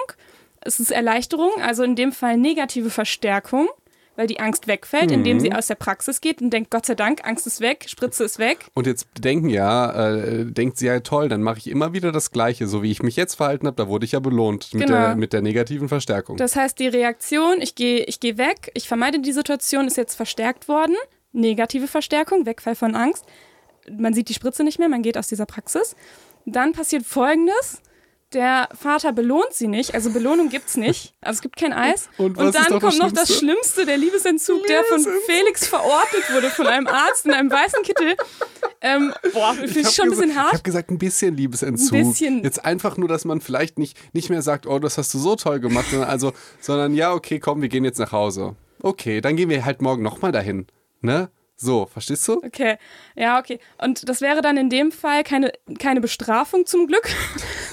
Es ist Erleichterung, also in dem Fall negative Verstärkung, weil die Angst wegfällt, indem sie aus der Praxis geht und denkt, Gott sei Dank, Angst ist weg, Spritze ist weg. Und jetzt denken ja, äh, denkt sie ja toll, dann mache ich immer wieder das Gleiche, so wie ich mich jetzt verhalten habe, da wurde ich ja belohnt mit, Genau. der, mit der negativen Verstärkung. Das heißt, die Reaktion, ich gehe ich geh weg, ich vermeide die Situation, ist jetzt verstärkt worden. Negative Verstärkung, Wegfall von Angst. Man sieht die Spritze nicht mehr, man geht aus dieser Praxis. Dann passiert Folgendes. Der Vater belohnt sie nicht, also Belohnung gibt's nicht. Also es gibt kein Eis. Und ist dann das kommt noch das Schlimmste? Der Liebesentzug, der von. Felix verordnet wurde, von einem Arzt in einem weißen Kittel. Ähm, boah, finde ich hab schon ein bisschen gesa- Ich hart. habe gesagt, ein bisschen Liebesentzug. Ein bisschen. Jetzt einfach nur, dass man vielleicht nicht, nicht mehr sagt, oh, das hast du so toll gemacht, sondern, also, sondern ja, okay, komm, wir gehen jetzt nach Hause. Okay, dann gehen wir halt morgen nochmal dahin. Ne? So, verstehst du? Okay, ja, okay. Und das wäre dann in dem Fall keine, keine Bestrafung zum Glück,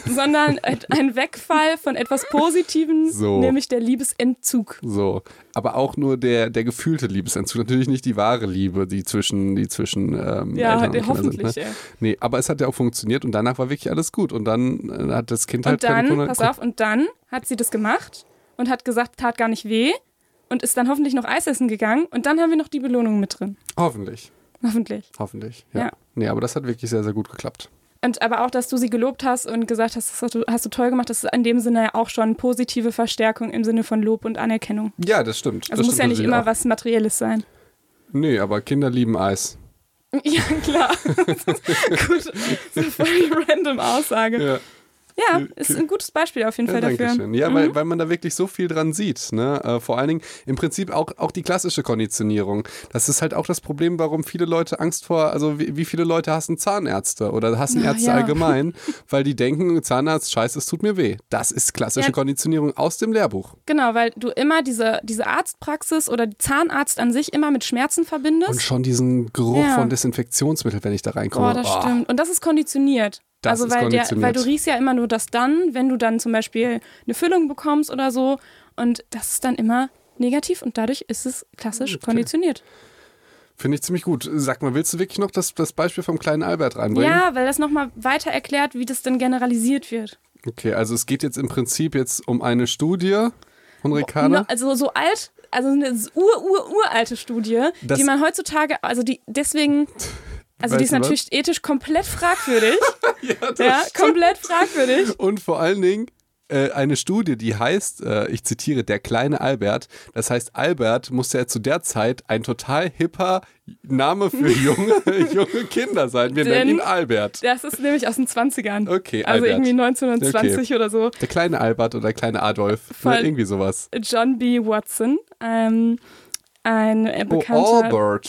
sondern ein Wegfall von etwas Positivem, So. nämlich der Liebesentzug. So. Aber auch nur der, der gefühlte Liebesentzug. Natürlich nicht die wahre Liebe, die zwischen, die zwischen ähm, Ja, Eltern und hoffentlich, sind. ja. Ne? Nee, aber es hat ja auch funktioniert und danach war wirklich alles gut. Und dann äh, hat das Kind halt Und dann, keine- pass auf, und dann hat sie das gemacht und hat gesagt, tat gar nicht weh und ist dann hoffentlich noch Eis essen gegangen und dann haben wir noch die Belohnung mit drin. Hoffentlich. Hoffentlich. Hoffentlich. Ja. Ja. Nee, aber das hat wirklich sehr, sehr gut geklappt. Und aber auch, dass du sie gelobt hast und gesagt hast, das hast du, hast du toll gemacht, das ist in dem Sinne ja auch schon positive Verstärkung im Sinne von Lob und Anerkennung. Ja, das stimmt. Also das muss ja stimmt nicht natürlich immer auch. was Materielles sein. Nee, aber Kinder lieben Eis. <laughs> Ja, klar. <laughs> Gut, so voll die random Aussage. Ja, Ja, ist ein gutes Beispiel auf jeden Fall dafür. schön. Ja, Mhm. weil, weil man da wirklich so viel dran sieht. Ne? Äh, vor allen Dingen im Prinzip auch, auch die klassische Konditionierung. Das ist halt auch das Problem, warum viele Leute Angst vor, also wie, wie viele Leute hassen Zahnärzte oder hassen Na, Ärzte ja. allgemein, <laughs> weil die denken, Zahnarzt, scheiße, es tut mir weh. Das ist klassische Ja. Konditionierung aus dem Lehrbuch. Genau, weil du immer diese, diese Arztpraxis oder Zahnarzt an sich immer mit Schmerzen verbindest. Und schon diesen Geruch von Desinfektionsmittel, wenn ich da reinkomme. Boah, das Oh. stimmt. Und das ist konditioniert. Das also ist weil. Der, weil du riechst ja immer nur das dann, wenn du dann zum Beispiel eine Füllung bekommst oder so. Und das ist dann immer negativ und dadurch ist es klassisch Okay. konditioniert. Finde ich ziemlich gut. Sag mal, willst du wirklich noch das, das Beispiel vom kleinen Albert reinbringen? Ja, weil das nochmal weiter erklärt, wie das denn generalisiert wird. Okay, also es geht jetzt im Prinzip jetzt um eine Studie von Ricarda. No, also so alt, also eine ur, ur, uralte Studie, Das- die man heutzutage, also die deswegen, <laughs> also die Weißt ist du was? natürlich ethisch komplett fragwürdig. <laughs> ja, ja, komplett fragwürdig. Und vor allen Dingen äh, eine Studie, die heißt, äh, ich zitiere, der kleine Albert. Das heißt, Albert musste ja zu der Zeit ein total hipper Name für <laughs> junge, junge Kinder sein. Wir Denn- nennen ihn Albert. Das ist nämlich aus den 20ern. Okay, Also Albert. irgendwie 1920 oder so. Der kleine Albert oder der kleine Adolf. Ne, irgendwie sowas. John B. Watson, ähm, ein äh, Oh, bekannter.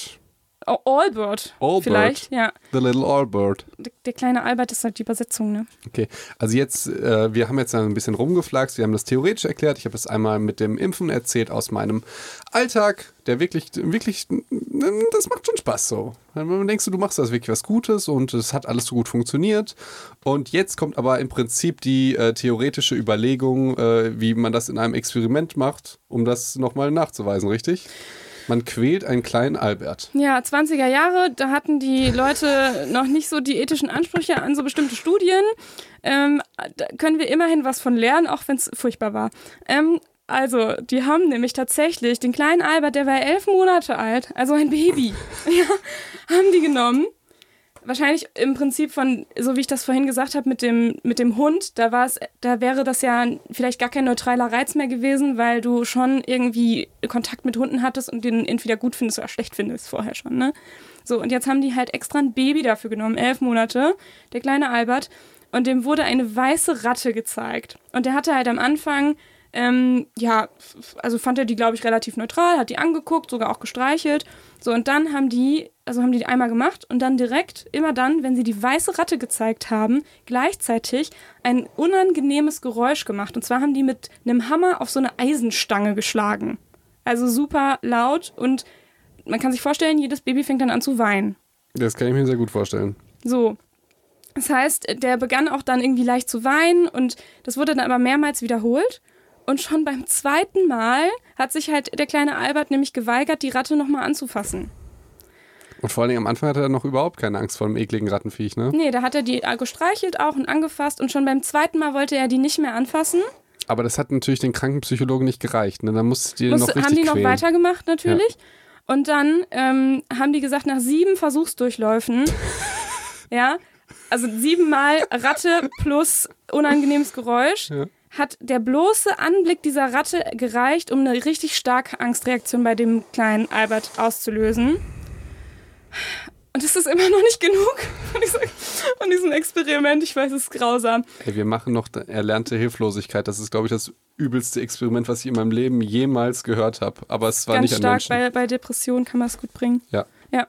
Albert. Allbird. Allbird. Vielleicht, ja. The Little Allbird. Der, der kleine Albert ist halt die Übersetzung, ne? Okay, also jetzt, äh, wir haben jetzt ein bisschen rumgeflaxt, wir haben das theoretisch erklärt. Ich habe es einmal mit dem Impfen erzählt aus meinem Alltag, der wirklich, wirklich, das macht schon Spaß so. Wenn man denkst, du machst das wirklich was Gutes und es hat alles so gut funktioniert. Und jetzt kommt aber im Prinzip die äh, theoretische Überlegung, äh, wie man das in einem Experiment macht, um das nochmal nachzuweisen, richtig? Man quält einen kleinen Albert. Ja, 20er Jahre, da hatten die Leute noch nicht so die ethischen Ansprüche an so bestimmte Studien. Ähm, da können wir immerhin was von lernen, auch wenn es furchtbar war. Ähm, also, die haben nämlich tatsächlich den kleinen Albert, der war elf Monate alt, also ein Baby, <laughs> ja, haben die genommen wahrscheinlich im Prinzip von, so wie ich das vorhin gesagt habe, mit dem, mit dem Hund, da war es, da wäre das ja vielleicht gar kein neutraler Reiz mehr gewesen, weil du schon irgendwie Kontakt mit Hunden hattest und den entweder gut findest oder schlecht findest vorher schon, ne? So, und jetzt haben die halt extra ein Baby dafür genommen, elf Monate, der kleine Albert, und dem wurde eine weiße Ratte gezeigt. Und der hatte halt am Anfang ähm, ja, also fand er die, glaube ich, relativ neutral, hat die angeguckt, sogar auch gestreichelt. So, und dann haben die, also haben die, die einmal gemacht und dann direkt, immer dann, wenn sie die weiße Ratte gezeigt haben, gleichzeitig ein unangenehmes Geräusch gemacht. Und zwar haben die mit einem Hammer auf so eine Eisenstange geschlagen. Also super laut und man kann sich vorstellen, jedes Baby fängt dann an zu weinen. Das kann ich mir sehr gut vorstellen. So. Das heißt, der begann auch dann irgendwie leicht zu weinen und das wurde dann aber mehrmals wiederholt. Und schon beim zweiten Mal hat sich halt der kleine Albert nämlich geweigert, die Ratte nochmal anzufassen. Und vor allen Dingen am Anfang hatte er noch überhaupt keine Angst vor dem ekligen Rattenviech, ne? Nee, da hat er die gestreichelt auch und angefasst und schon beim zweiten Mal wollte er die nicht mehr anfassen. Aber das hat natürlich den Krankenpsychologen nicht gereicht. Ne? Da musste die Muss, noch richtig Haben die quälen. noch weitergemacht natürlich. Ja. Und dann ähm, haben die gesagt, nach sieben Versuchsdurchläufen, <laughs> ja, also siebenmal Ratte plus unangenehmes Geräusch, ja hat der bloße Anblick dieser Ratte gereicht, um eine richtig starke Angstreaktion bei dem kleinen Albert auszulösen. Und das ist immer noch nicht genug von, dieser, von diesem Experiment. Ich weiß, es ist grausam. Hey, wir machen noch erlernte Hilflosigkeit. Das ist, glaube ich, das übelste Experiment, was ich in meinem Leben jemals gehört habe. Aber es war Ganz nicht stark an Menschen. Bei, bei Depressionen kann man es gut bringen. Ja. Ja.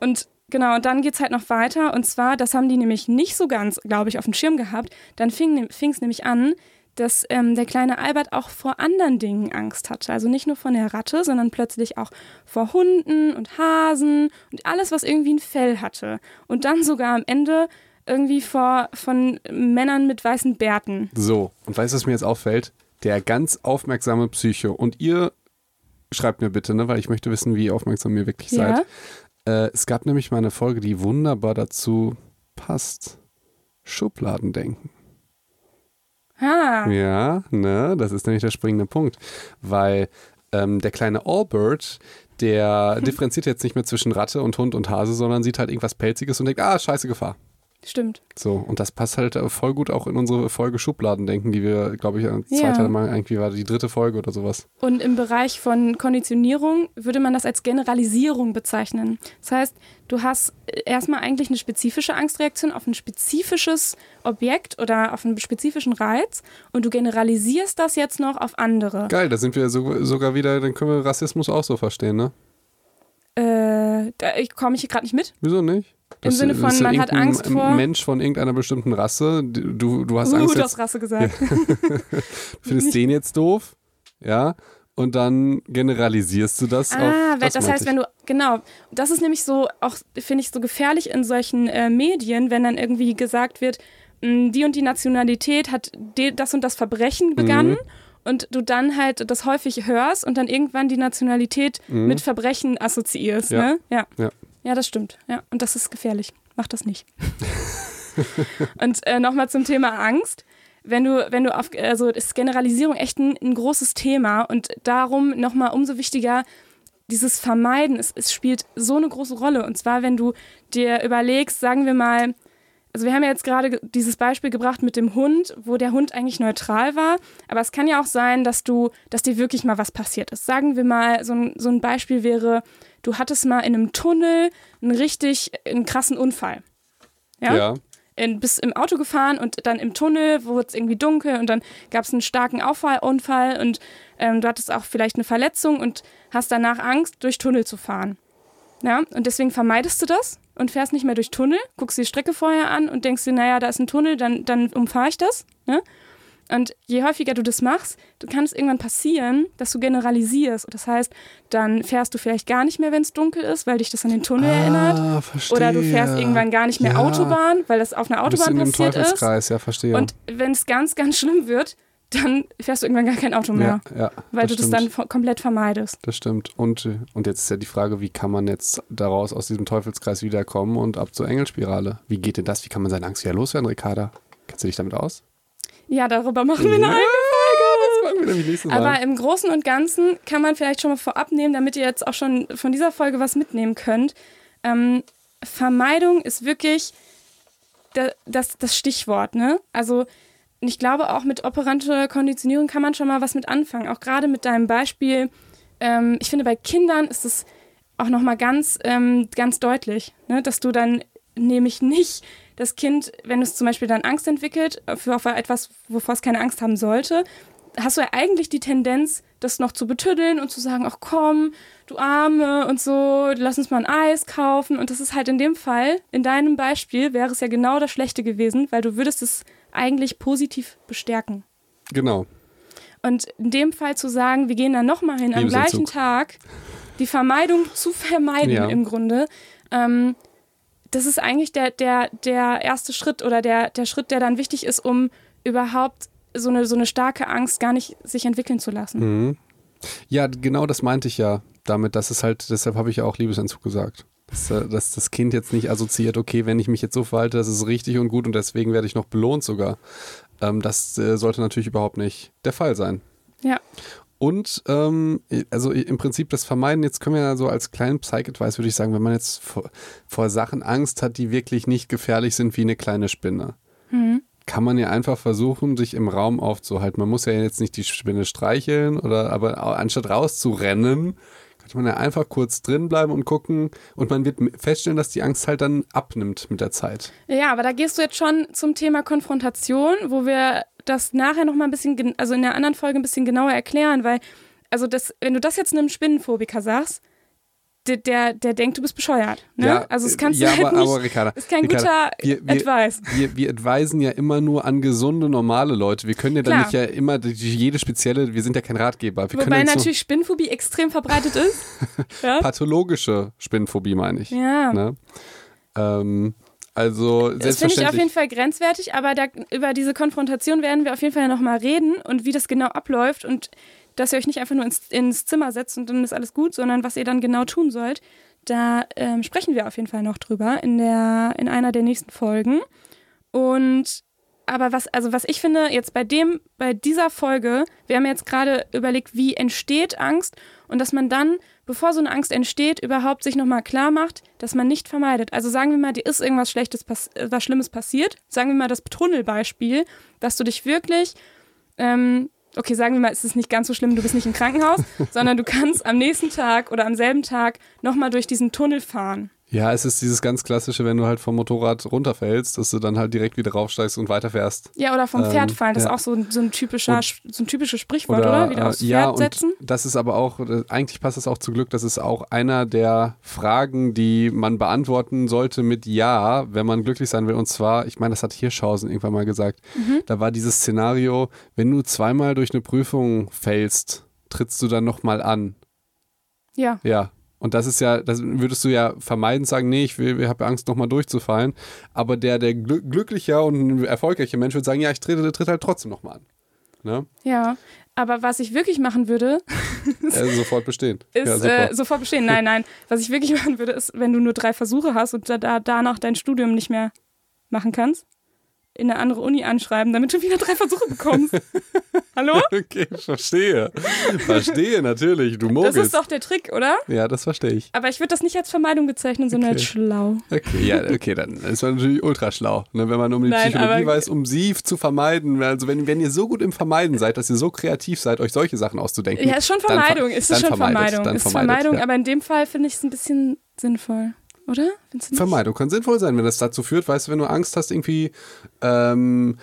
Und Genau, und dann geht es halt noch weiter. Und zwar, das haben die nämlich nicht so ganz, glaube ich, auf dem Schirm gehabt. Dann fing es nämlich an, dass ähm, der kleine Albert auch vor anderen Dingen Angst hatte. Also nicht nur von der Ratte, sondern plötzlich auch vor Hunden und Hasen und alles, was irgendwie ein Fell hatte. Und dann sogar am Ende irgendwie vor von Männern mit weißen Bärten. So, und weißt du, was mir jetzt auffällt? Der ganz aufmerksame Psycho. Und ihr schreibt mir bitte, ne, weil ich möchte wissen, wie aufmerksam ihr wirklich Ja. seid. Äh, es gab nämlich mal eine Folge, die wunderbar dazu passt. Schubladendenken. Ah, Ja, ne, das ist nämlich der springende Punkt. Weil ähm, der kleine Allbird, der <laughs> differenziert jetzt nicht mehr zwischen Ratte und Hund und Hase, sondern sieht halt irgendwas Pelziges und denkt, ah, scheiße Gefahr. Stimmt. So, und das passt halt äh, voll gut auch in unsere Folge Schubladendenken, die wir, glaube ich, äh, Ja. zweite Mal irgendwie war die dritte Folge oder sowas. Und im Bereich von Konditionierung würde man das als Generalisierung bezeichnen. Das heißt, du hast äh, erstmal eigentlich eine spezifische Angstreaktion auf ein spezifisches Objekt oder auf einen spezifischen Reiz und du generalisierst das jetzt noch auf andere. Geil, da sind wir so, sogar wieder, dann können wir Rassismus auch so verstehen, ne? Äh, da komme ich hier gerade nicht mit. Wieso nicht? Im Sinne von, man hat Angst vor- Mensch von irgendeiner bestimmten Rasse, du, du hast Uh, Angst du hast Rasse gesagt. <laughs> du findest den jetzt doof, ja, und dann generalisierst du das auf Ah, das, das, meinte heißt, ich. wenn du, genau, das ist nämlich so, auch finde ich so gefährlich in solchen äh, Medien, wenn dann irgendwie gesagt wird, mh, die und die Nationalität hat das und das Verbrechen begangen und du dann halt das häufig hörst und dann irgendwann die Nationalität mit Verbrechen assoziierst, Mhm. Ja. ne? Ja. Ja. Ja, das stimmt. Ja, und das ist gefährlich. Mach das nicht. <laughs> und äh, nochmal zum Thema Angst. Wenn du, wenn du auf, also ist Generalisierung echt ein, ein großes Thema und darum nochmal umso wichtiger, dieses Vermeiden, es, es spielt so eine große Rolle. Und zwar, wenn du dir überlegst, sagen wir mal, also wir haben ja jetzt gerade ge- dieses Beispiel gebracht mit dem Hund, wo der Hund eigentlich neutral war, aber es kann ja auch sein, dass du, dass dir wirklich mal was passiert ist. Sagen wir mal, so ein, so ein Beispiel wäre, du hattest mal in einem Tunnel einen richtig einen krassen Unfall. Ja? ja. in, bist im Auto gefahren und dann im Tunnel wurde es irgendwie dunkel und dann gab es einen starken Auffall, Unfall und ähm, du hattest auch vielleicht eine Verletzung und hast danach Angst, durch Tunnel zu fahren. Ja, und deswegen vermeidest du das und fährst nicht mehr durch Tunnel, guckst die Strecke vorher an und denkst dir, naja, da ist ein Tunnel, dann, dann umfahre ich das. Ne? Und je häufiger du das machst, du kann es irgendwann passieren, dass du generalisierst. Das heißt, dann fährst du vielleicht gar nicht mehr, wenn es dunkel ist, weil dich das an den Tunnel Ah, erinnert. verstehe. Oder du fährst irgendwann gar nicht mehr Ja. Autobahn, weil das auf einer Autobahn passiert ist. Ja, verstehe. Und wenn es ganz, ganz schlimm wird, dann fährst du irgendwann gar kein Auto mehr, ja, ja, weil das du das stimmt. dann vo- komplett vermeidest. Das stimmt. Und, und jetzt ist ja die Frage, wie kann man jetzt daraus aus diesem Teufelskreis wiederkommen und ab zur Engelspirale? Wie geht denn das? Wie kann man seine Angst wieder loswerden, Ricarda? Kennst du dich damit aus? Ja, darüber machen wir eine eigene Das. Aber im Großen und Ganzen kann man vielleicht schon mal vorab nehmen, damit ihr jetzt auch schon von dieser Folge was mitnehmen könnt. Ähm, Vermeidung ist wirklich da, das, das Stichwort. Ne? Also ich glaube, auch mit operanter Konditionierung kann man schon mal was mit anfangen. Auch gerade mit deinem Beispiel. Ähm, ich finde, bei Kindern ist es auch nochmal ganz, ähm, ganz deutlich, ne? dass du dann nämlich nicht das Kind, wenn es zum Beispiel dann Angst entwickelt, für auf etwas, wovor es keine Angst haben sollte, hast du ja eigentlich die Tendenz, das noch zu betüddeln und zu sagen, ach komm, du Arme und so, lass uns mal ein Eis kaufen. Und das ist halt in dem Fall, in deinem Beispiel, wäre es ja genau das Schlechte gewesen, weil du würdest es eigentlich positiv bestärken. genau. Und in dem Fall zu sagen, wir gehen dann nochmal hin am gleichen Tag, die Vermeidung zu vermeiden Ja. im Grunde, ähm, das ist eigentlich der, der, der erste Schritt oder der, der Schritt, der dann wichtig ist, um überhaupt so eine, so eine starke Angst gar nicht sich entwickeln zu lassen. Mhm. Ja, genau das meinte ich ja damit, dass es halt, deshalb habe ich ja auch Liebesentzug gesagt. Dass, äh, dass das Kind jetzt nicht assoziiert, okay, wenn ich mich jetzt so verhalte, das ist richtig und gut und deswegen werde ich noch belohnt sogar. Ähm, das äh, sollte natürlich überhaupt nicht der Fall sein. Ja. Und ähm, also im Prinzip das Vermeiden, jetzt können wir ja so als kleinen Psych-Advice, würde ich sagen, wenn man jetzt vor, vor Sachen Angst hat, die wirklich nicht gefährlich sind wie eine kleine Spinne, Mhm. kann man ja einfach versuchen, sich im Raum aufzuhalten. Man muss ja jetzt nicht die Spinne streicheln oder aber anstatt rauszurennen, könnte man einfach kurz drin bleiben und gucken und man wird feststellen, dass die Angst halt dann abnimmt mit der Zeit. Ja, aber da gehst du jetzt schon zum Thema Konfrontation, wo wir das nachher nochmal ein bisschen, also in der anderen Folge ein bisschen genauer erklären, weil, also das, wenn du das jetzt einem Spinnenphobiker sagst, der, der, der denkt, du bist bescheuert. Ne? Ja, also es kannst ja, du halt aber, nicht, aber Ricarda, ist kein Ricarda, guter wir, wir, Advice. wir, wir advisen ja immer nur an gesunde, normale Leute. Wir können ja dann Klar. nicht ja immer die, jede spezielle, wir sind ja kein Ratgeber. Wir Wobei natürlich Spinnenphobie extrem verbreitet ist. <laughs> ja? so pathologische Spinnenphobie, meine ich. ja. Ne? Ähm, also Das finde ich auf jeden Fall grenzwertig, aber da, über diese Konfrontation werden wir auf jeden Fall nochmal reden und wie das genau abläuft und dass ihr euch nicht einfach nur ins, ins Zimmer setzt und dann ist alles gut, sondern was ihr dann genau tun sollt. Da ähm, sprechen wir auf jeden Fall noch drüber in, der, in einer der nächsten Folgen. Und aber was, also was ich finde, jetzt bei dem, bei dieser Folge, wir haben jetzt gerade überlegt, wie entsteht Angst und dass man dann, bevor so eine Angst entsteht, überhaupt sich nochmal klar macht, dass man nicht vermeidet. Also sagen wir mal, dir ist irgendwas Schlechtes, äh, was Schlimmes passiert. Sagen wir mal das Tunnelbeispiel, dass du dich wirklich, ähm, okay, sagen wir mal, es ist nicht ganz so schlimm, du bist nicht im Krankenhaus, <laughs> sondern du kannst am nächsten Tag oder am selben Tag nochmal durch diesen Tunnel fahren. Ja, es ist dieses ganz klassische, wenn du halt vom Motorrad runterfällst, dass du dann halt direkt wieder raufsteigst und weiterfährst. Ja, oder vom Ähm, Pferd fallen, das ja. ist auch so, ein- so ein typischer, Und- so ein typisches Sprichwort, oder? Wieder aufs äh, Pferd ja, und setzen. das ist aber auch, äh, eigentlich passt es auch zu Glück, das ist auch einer der Fragen, die man beantworten sollte mit Ja, wenn man glücklich sein will. Und zwar, ich meine, das hat Hirschhausen irgendwann mal gesagt, Mhm. da war dieses Szenario, wenn du zweimal durch eine Prüfung fällst, trittst du dann nochmal an. Ja. Ja. Und das ist ja, das würdest du ja vermeiden, sagen, nee, ich, will, ich habe Angst, nochmal durchzufallen. Aber der, der glü glücklicher und erfolgreiche Mensch würde sagen, ja, ich trete, trete halt trotzdem nochmal an. Ne? Ja, aber was ich wirklich machen würde, <laughs> Äh, sofort bestehen. ist ja, äh, sofort bestehen. Nein, nein. Was ich wirklich <laughs> machen würde, ist, wenn du nur drei Versuche hast und da, danach dein Studium nicht mehr machen kannst, in eine andere Uni anschreiben, damit du wieder drei Versuche bekommst. <laughs> Hallo? Okay, verstehe. Verstehe, natürlich. Du Das mogelst. ist doch der Trick, oder? ja, das verstehe ich. Aber ich würde das nicht als Vermeidung bezeichnen, sondern Okay. als schlau. Okay, ja, okay, dann ist man natürlich ultra schlau. Ne, wenn man um die Nein, Psychologie weiß, um sie zu vermeiden. Also wenn, wenn ihr so gut im Vermeiden seid, dass ihr so kreativ seid, euch solche Sachen auszudenken. Ja, ist schon dann ver- Vermeidung. Ist dann schon Vermeidung. Dann ist Vermeidung, ja. aber in dem Fall finde ich es ein bisschen sinnvoll, oder? Vermeidung kann sinnvoll sein, wenn das dazu führt, weißt du, wenn du Angst hast, irgendwie, ähm,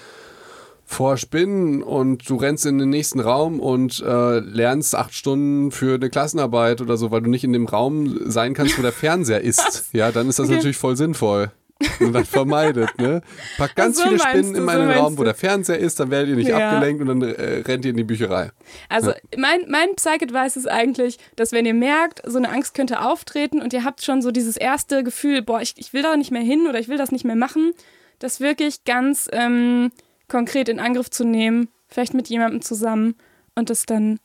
vor Spinnen und du rennst in den nächsten Raum und äh, lernst acht Stunden für eine Klassenarbeit oder so, weil du nicht in dem Raum sein kannst, wo der <laughs> Fernseher ist, ja, dann ist das okay. natürlich voll sinnvoll. Und dann vermeidet, ne? Packt ganz so viele Spinnen du, in meinen so Raum, wo der Fernseher ist, dann werdet ihr nicht ja. abgelenkt und dann äh, rennt ihr in die Bücherei. Also ja. mein, mein Psych-Advice ist eigentlich, dass wenn ihr merkt, so eine Angst könnte auftreten und ihr habt schon so dieses erste Gefühl, boah, ich, ich will da nicht mehr hin oder ich will das nicht mehr machen, das wirklich ganz ähm, konkret in Angriff zu nehmen, vielleicht mit jemandem zusammen und das dann,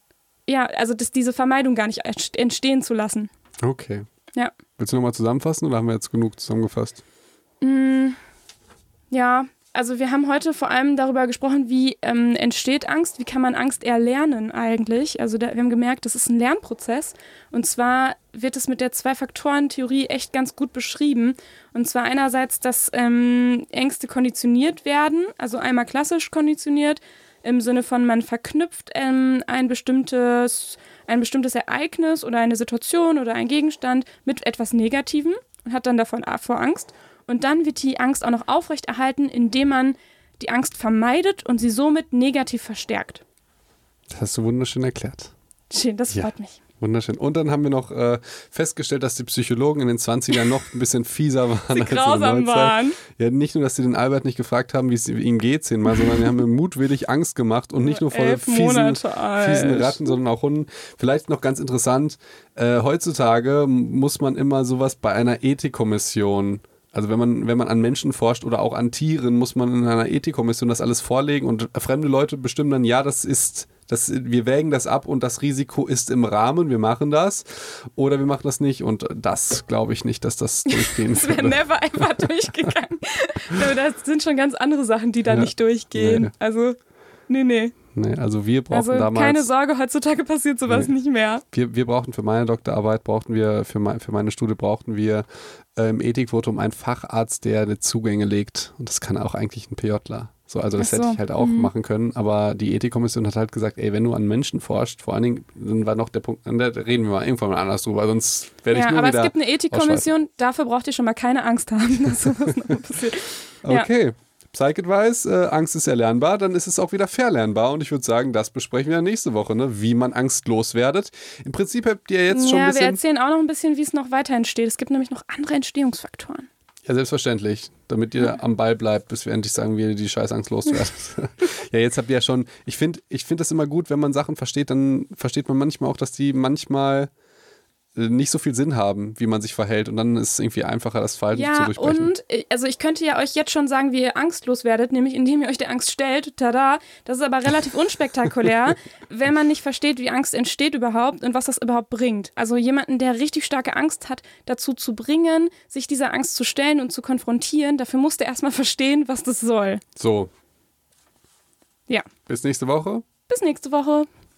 ja, also das, diese Vermeidung gar nicht entstehen zu lassen. Okay. Ja. Willst du nochmal zusammenfassen oder haben wir jetzt genug zusammengefasst? Mm, ja, also wir haben heute vor allem darüber gesprochen, wie ähm, entsteht Angst, wie kann man Angst erlernen eigentlich. Also da, wir haben gemerkt, das ist ein Lernprozess. Und zwar wird es mit der Zwei-Faktoren-Theorie echt ganz gut beschrieben. Und zwar einerseits, dass ähm, Ängste konditioniert werden, also einmal klassisch konditioniert, im Sinne von man verknüpft ähm, ein bestimmtes ein bestimmtes Ereignis oder eine Situation oder ein Gegenstand mit etwas Negativem und hat dann davon vor Angst. Und dann wird die Angst auch noch aufrechterhalten, indem man die Angst vermeidet und sie somit negativ verstärkt. Das hast du wunderschön erklärt. Schön, das freut ja. mich. Wunderschön. Und dann haben wir noch äh, festgestellt, dass die Psychologen in den 20ern noch ein bisschen fieser waren. Sie als grausam waren. Ja, nicht nur, dass sie den Albert nicht gefragt haben, wie es ihm geht zehnmal, sondern die haben ihm mutwillig Angst gemacht und nicht nur vor fiesen, fiesen, Ratten, sondern auch Hunden. Vielleicht noch ganz interessant, äh, heutzutage muss man immer sowas bei einer Ethikkommission also wenn man, wenn man an Menschen forscht oder auch an Tieren, muss man in einer Ethikkommission das alles vorlegen und fremde Leute bestimmen dann, ja, das ist, das, wir wägen das ab und das Risiko ist im Rahmen, wir machen das. Oder wir machen das nicht und das glaube ich nicht, dass das durchgehen Das wäre never einfach <laughs> durchgegangen. das sind schon ganz andere Sachen, die da ja, nicht durchgehen. Nee. Also, nee, nee. Nee, also wir brauchen also damals. Keine Sorge, heutzutage passiert sowas nee. nicht mehr. Wir, wir brauchten für meine Doktorarbeit, brauchten wir, für, mein, für meine Studie brauchten wir äh, im Ethikvotum einen Facharzt, der eine Zugänge legt. Und das kann auch eigentlich ein PJler. So, also das so. hätte ich halt auch mhm. machen können, aber die Ethikkommission hat halt gesagt, ey, wenn du an Menschen forschst, vor allen Dingen, dann war noch der Punkt, da reden wir mal irgendwann mal anders drüber, sonst werde ich ja, nur aber es gibt eine Ethikkommission, dafür braucht ihr schon mal keine Angst haben, <laughs> dass sowas noch passiert. <laughs> Okay. Ja. Psych-Advice, äh, Angst ist erlernbar, dann ist es auch wieder verlernbar. Und ich würde sagen, das besprechen wir nächste Woche, ne? wie man Angst loswerdet. Im Prinzip habt ihr jetzt schon ja, ein bisschen... Ja, wir erzählen auch noch ein bisschen, wie es noch weiter entsteht. Es gibt nämlich noch andere Entstehungsfaktoren. Ja, selbstverständlich. Damit ihr ja. am Ball bleibt, bis wir endlich sagen, wie ihr die Scheißangst loswerdet. <laughs> ja, jetzt habt ihr ja schon... Ich finde ich find das immer gut, wenn man Sachen versteht, dann versteht man manchmal auch, dass die manchmal nicht so viel Sinn haben, wie man sich verhält. Und dann ist es irgendwie einfacher, das Verhalten ja, zu durchbrechen. Und äh, also ich könnte ja euch jetzt schon sagen, wie ihr angstlos werdet, nämlich indem ihr euch der Angst stellt. Tada! Das ist aber relativ unspektakulär, <laughs> wenn man nicht versteht, wie Angst entsteht überhaupt und was das überhaupt bringt. Also jemanden, der richtig starke Angst hat, dazu zu bringen, sich dieser Angst zu stellen und zu konfrontieren, dafür muss der erstmal <laughs> verstehen, was das soll. So. Ja. Bis nächste Woche. Bis nächste Woche.